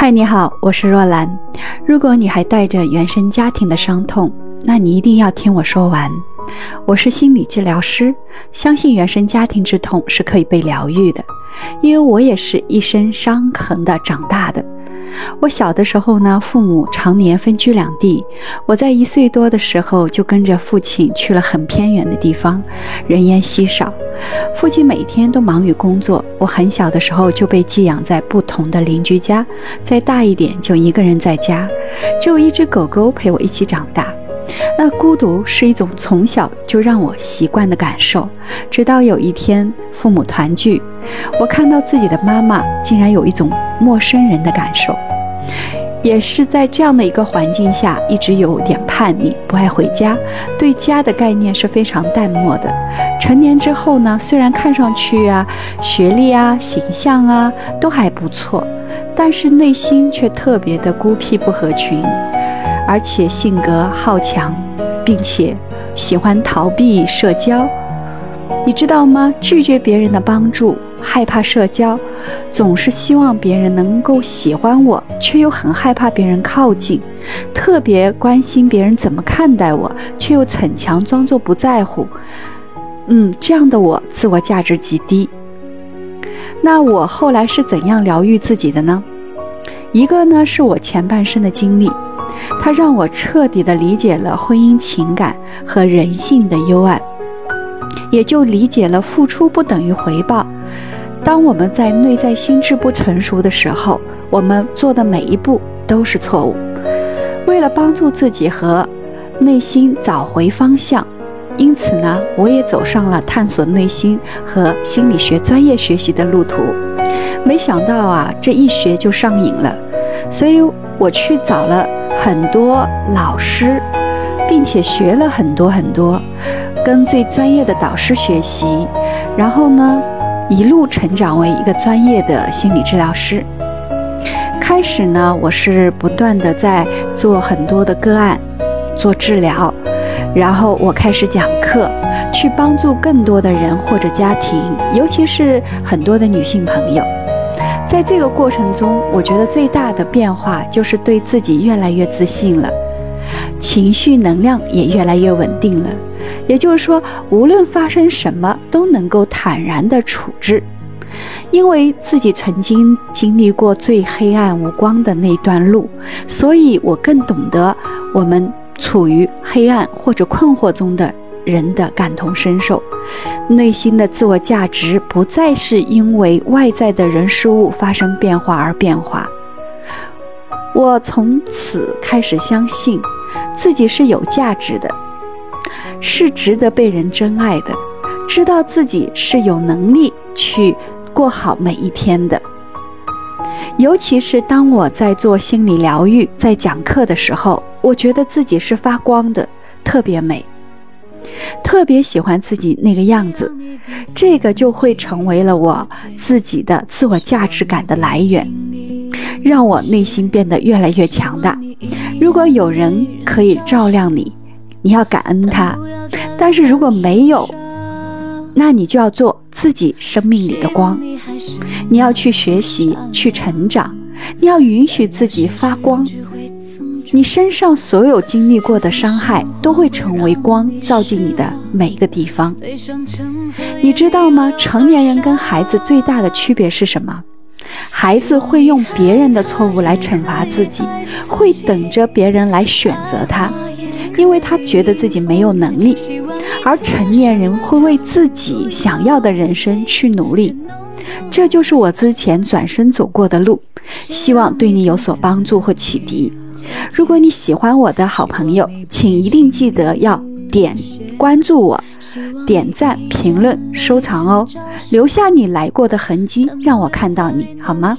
嗨，你好，我是若兰。如果你还带着原生家庭的伤痛，那你一定要听我说完。我是心理治疗师，相信原生家庭之痛是可以被疗愈的，因为我也是一身伤痕的长大的。我小的时候呢，父母常年分居两地。我在一岁多的时候就跟着父亲去了很偏远的地方，人烟稀少。父亲每天都忙于工作，我很小的时候就被寄养在不同的邻居家，再大一点就一个人在家，只有一只狗狗陪我一起长大。那孤独是一种从小就让我习惯的感受，直到有一天父母团聚，我看到自己的妈妈竟然有一种陌生人的感受。也是在这样的一个环境下，一直有点叛逆，不爱回家，对家的概念是非常淡漠的。成年之后呢，虽然看上去啊，学历啊、形象啊都还不错，但是内心却特别的孤僻不合群。而且性格好强，并且喜欢逃避社交，你知道吗？拒绝别人的帮助，害怕社交，总是希望别人能够喜欢我，却又很害怕别人靠近，特别关心别人怎么看待我，却又逞强装作不在乎。嗯，这样的我自我价值极低。那我后来是怎样疗愈自己的呢？一个呢，是我前半生的经历。它让我彻底的理解了婚姻情感和人性的幽暗，也就理解了付出不等于回报。当我们在内在心智不成熟的时候，我们做的每一步都是错误。为了帮助自己和内心找回方向，因此呢，我也走上了探索内心和心理学专业学习的路途。没想到啊，这一学就上瘾了，所以我去找了。很多老师，并且学了很多很多，跟最专业的导师学习，然后呢，一路成长为一个专业的心理治疗师。开始呢，我是不断的在做很多的个案，做治疗，然后我开始讲课，去帮助更多的人或者家庭，尤其是很多的女性朋友。在这个过程中，我觉得最大的变化就是对自己越来越自信了，情绪能量也越来越稳定了。也就是说，无论发生什么，都能够坦然的处置，因为自己曾经经历过最黑暗无光的那段路，所以我更懂得我们处于黑暗或者困惑中的。人的感同身受，内心的自我价值不再是因为外在的人事物发生变化而变化。我从此开始相信自己是有价值的，是值得被人珍爱的，知道自己是有能力去过好每一天的。尤其是当我在做心理疗愈、在讲课的时候，我觉得自己是发光的，特别美。特别喜欢自己那个样子，这个就会成为了我自己的自我价值感的来源，让我内心变得越来越强大。如果有人可以照亮你，你要感恩他；但是如果没有，那你就要做自己生命里的光。你要去学习，去成长，你要允许自己发光。你身上所有经历过的伤害，都会成为光，照进你的每一个地方。你知道吗？成年人跟孩子最大的区别是什么？孩子会用别人的错误来惩罚自己，会等着别人来选择他，因为他觉得自己没有能力；而成年人会为自己想要的人生去努力。这就是我之前转身走过的路，希望对你有所帮助和启迪。如果你喜欢我的好朋友，请一定记得要点关注我、点赞、评论、收藏哦，留下你来过的痕迹，让我看到你好吗？